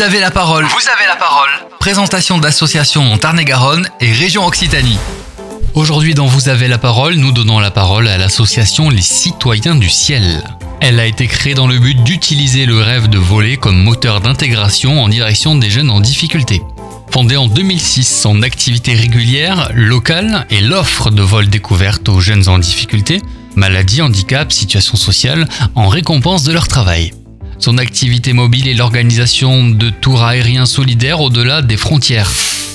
Vous avez la parole. Vous avez la parole. Présentation d'associations en Tarn-et-Garonne et région Occitanie. Aujourd'hui dans Vous avez la parole, nous donnons la parole à l'association Les Citoyens du Ciel. Elle a été créée dans le but d'utiliser le rêve de voler comme moteur d'intégration en direction des jeunes en difficulté. Fondée en 2006, son activité régulière, locale et l'offre de vol découverte aux jeunes en difficulté, maladie, handicap, situation sociale, en récompense de leur travail. Son activité mobile est l'organisation de tours aériens solidaires au-delà des frontières.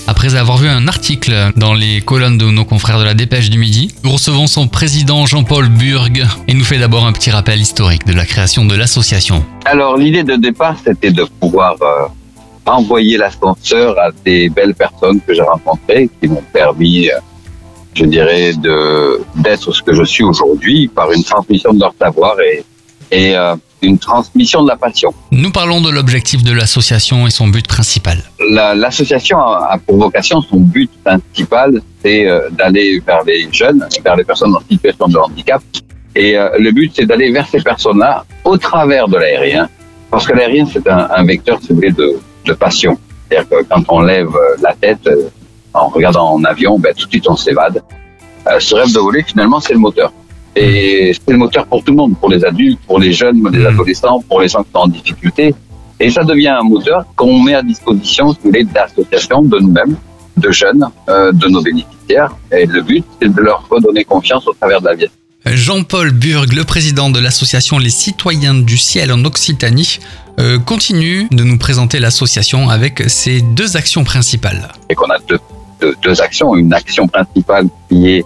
Après avoir vu un article dans les colonnes de nos confrères de la Dépêche du Midi, nous recevons son président Jean-Paul Burg et nous fait d'abord un petit rappel historique de la création de l'association. Alors l'idée de départ, c'était de pouvoir euh, envoyer l'ascenseur à des belles personnes que j'ai rencontrées, qui m'ont permis, euh, je dirais, d'être ce que je suis aujourd'hui par une transmission de leur savoir et, et euh, une transmission de la passion. Nous parlons de l'objectif de l'association et son but principal. La- L'association a, a pour vocation, son but principal, c'est euh, d'aller vers les jeunes, vers les personnes en situation de handicap. Et euh, le but, c'est d'aller vers ces personnes-là au travers de l'aérien. Parce que l'aérien, c'est un, un vecteur, si vous voulez, de, de passion. C'est-à-dire que quand on lève euh, la tête euh, en regardant en avion, ben, tout de suite on s'évade. Ce rêve de voler, finalement, c'est le moteur. Et c'est le moteur pour tout le monde, pour les adultes, pour les jeunes, les Mm. adolescents, pour les gens qui sont en difficulté. Et ça devient un moteur qu'on met à disposition, si vous voulez, d'associations, de nous-mêmes, de jeunes, euh, de nos bénéficiaires. Et le but, c'est de leur redonner confiance au travers de la vie. Jean-Paul Burg, le président de l'association Les Citoyens du Ciel en Occitanie, euh, continue de nous présenter l'association avec ses deux actions principales. Et qu'on a deux, deux, deux actions. Une action principale qui est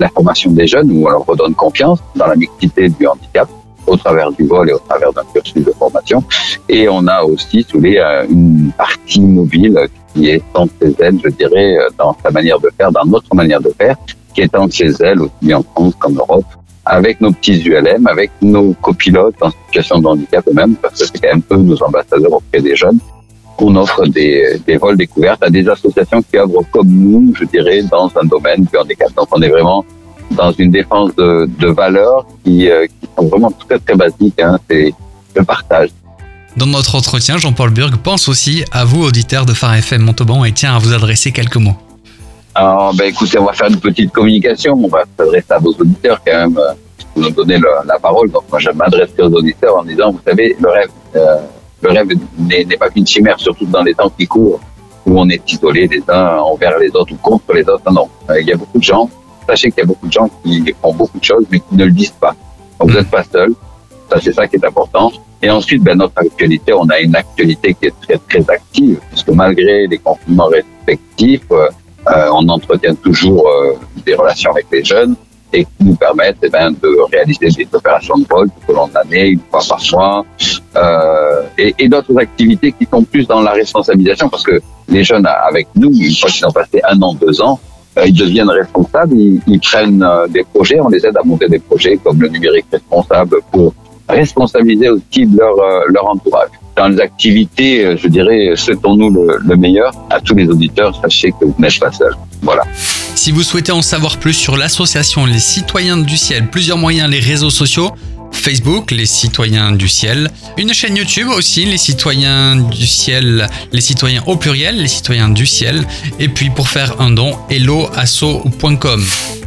la formation des jeunes, où on leur redonne confiance dans la mixité du handicap, au travers du vol et au travers d'un cursus de formation. Et on a aussi, sous euh, une partie mobile qui est chez elle, je dirais, euh, dans sa manière de faire, dans notre manière de faire, qui est chez elle, aussi bien en France qu'en Europe, avec nos petits ULM, avec nos copilotes en situation de handicap eux-mêmes, parce que c'est quand même eux nos ambassadeurs auprès des jeunes. On offre des, des vols découvertes à des associations qui œuvrent comme nous, je dirais, dans un domaine du handicap. Donc on est vraiment dans une défense de, de valeurs qui, euh, qui sont vraiment très très basiques. Hein. C'est le partage. Dans notre entretien, Jean-Paul Burg pense aussi à vous, auditeurs de Phare FM Montauban, et tient à vous adresser quelques mots. Alors, ben, écoutez, on va faire une petite communication. On va s'adresser à vos auditeurs quand même. euh, Vous nous donnez la parole. Donc, moi, je m'adresserai aux auditeurs en disant, vous savez, le rêve, euh, le rêve n'est pas qu'une chimère, surtout dans les temps qui courent, où on est isolés les uns envers les autres ou contre les autres. Non, non. Euh, Il y a beaucoup de gens. Sachez qu'il y a beaucoup de gens qui font beaucoup de choses, mais qui ne le disent pas. Donc, vous n'êtes pas seul. Ça, c'est ça qui est important. Et ensuite, ben, notre actualité, on a une actualité qui est très, très active, puisque malgré les confinements respectifs, euh, euh, on entretient toujours euh, des relations avec les jeunes et qui nous permettent eh ben, de réaliser des opérations de vol tout au long de l'année, une fois par mois, euh, et, et d'autres activités qui sont plus dans la responsabilisation, parce que les jeunes avec nous, une fois qu'ils ont passé un an, deux ans, euh, ils deviennent responsables, ils, ils prennent euh, des projets, on les aide à monter des projets comme le numérique responsable pour responsabiliser aussi leur, euh, leur entourage. Dans les activités, euh, je dirais, souhaitons-nous le, le meilleur à tous les auditeurs. Sachez que vous n'êtes pas seuls. Voilà. Si vous souhaitez en savoir plus sur l'association Les Citoyens du Ciel, plusieurs moyens, les réseaux sociaux, Facebook, Les Citoyens du Ciel, une chaîne YouTube aussi, Les Citoyens du Ciel, Les Citoyens au pluriel, Les Citoyens du Ciel, et puis pour faire un don, helloasso.com.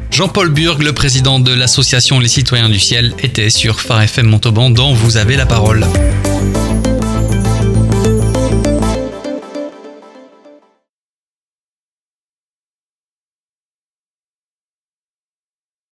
Jean-Paul Burg, le président de l'association Les Citoyens du Ciel, était sur Phare FM Montauban dont vous avez la parole.